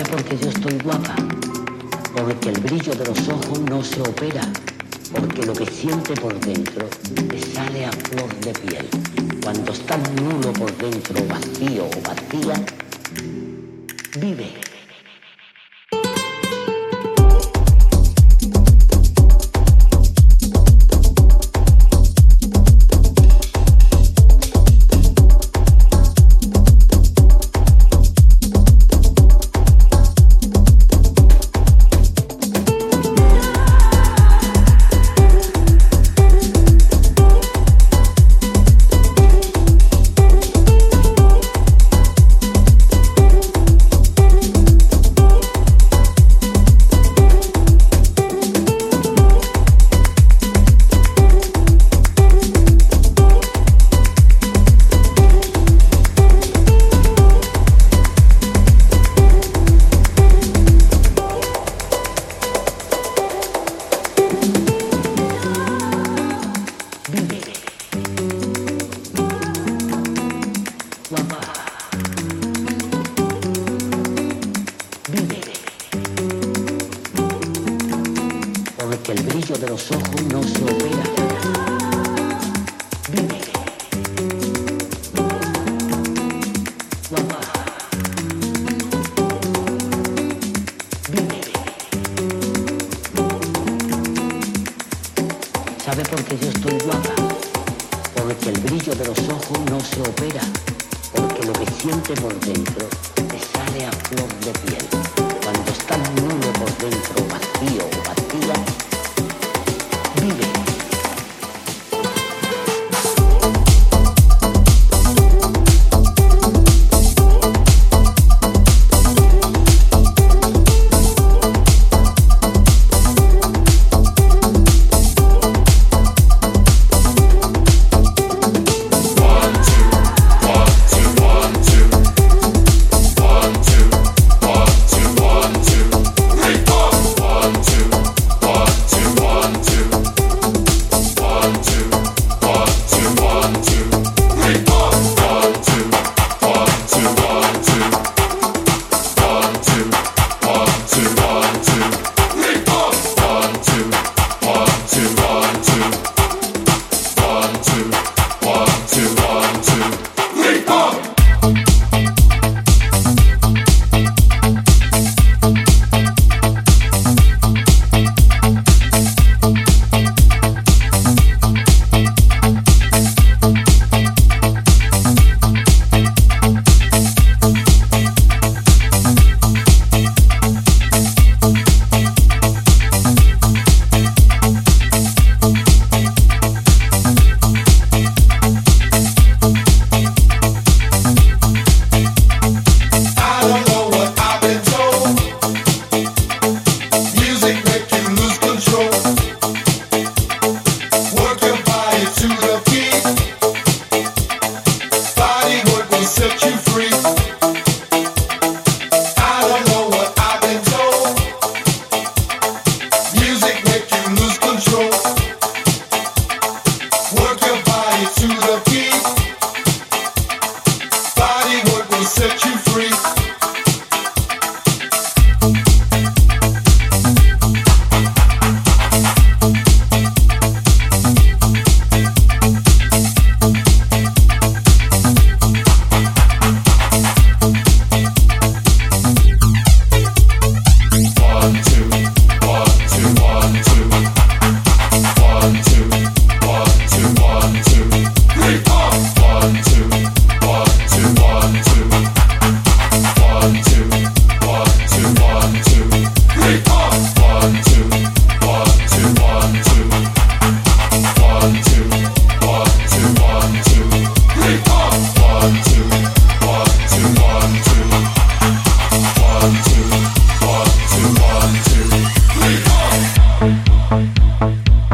sabe por qué yo estoy guapa? Porque el brillo de los ojos no se opera, porque lo que siente por dentro te sale a flor de piel. Cuando estás nulo por dentro, vacío o vacía, vive.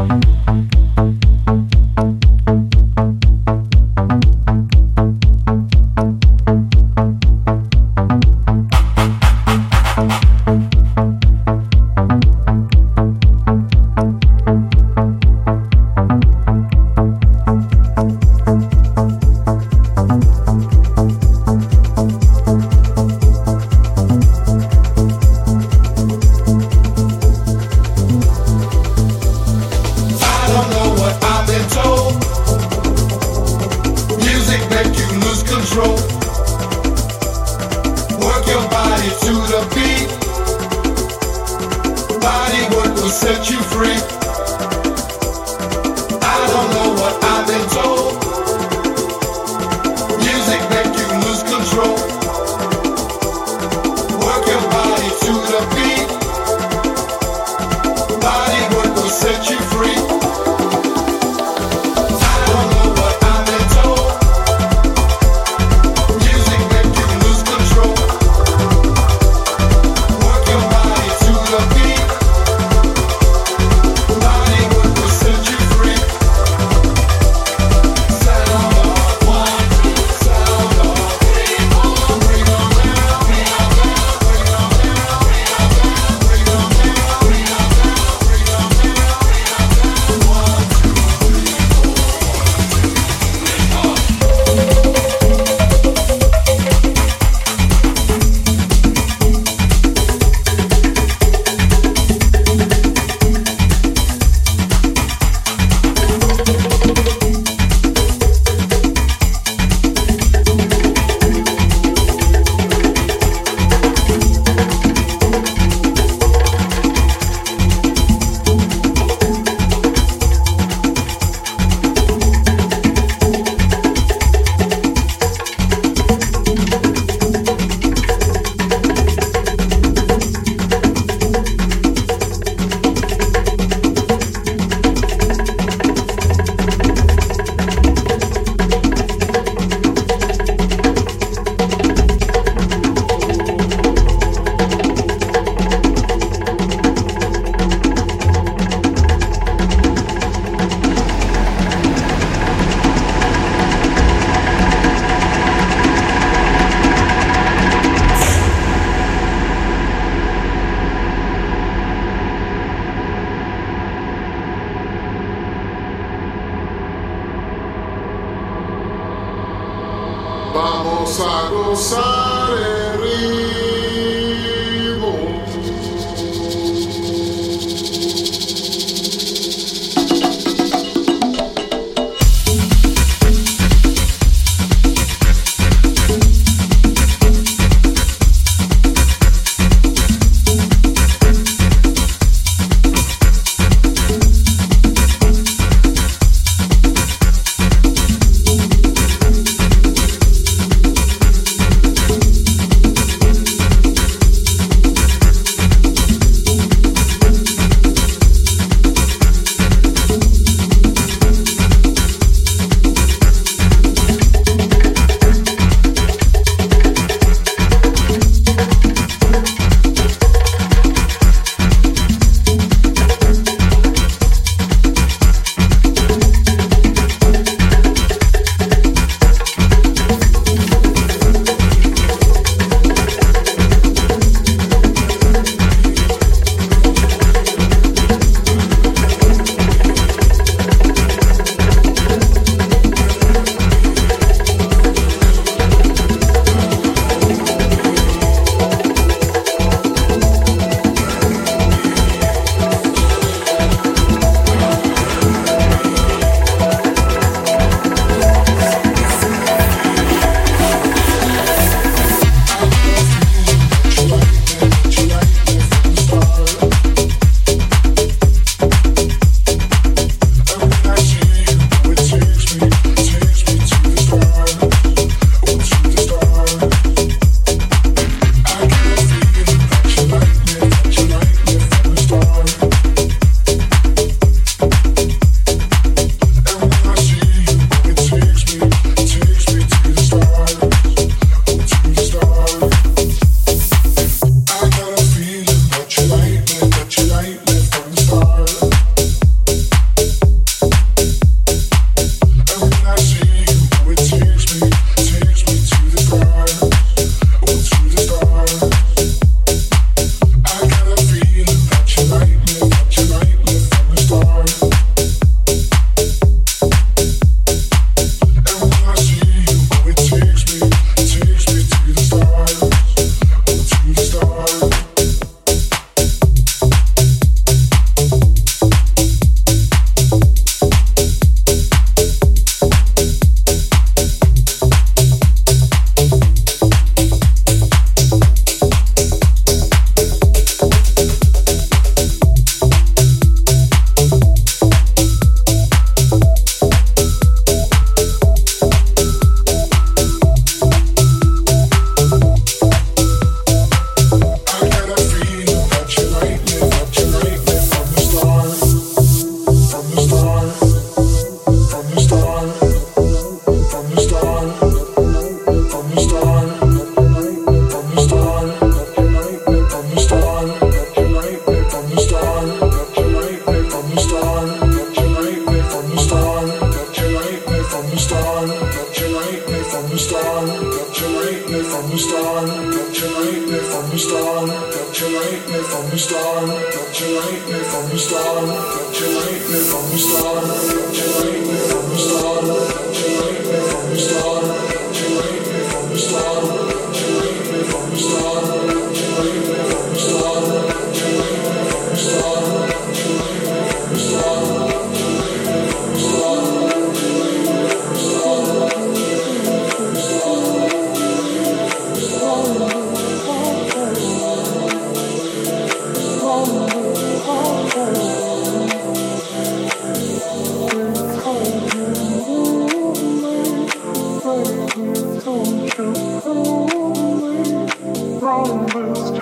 Bye.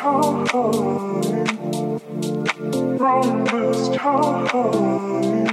time, from this.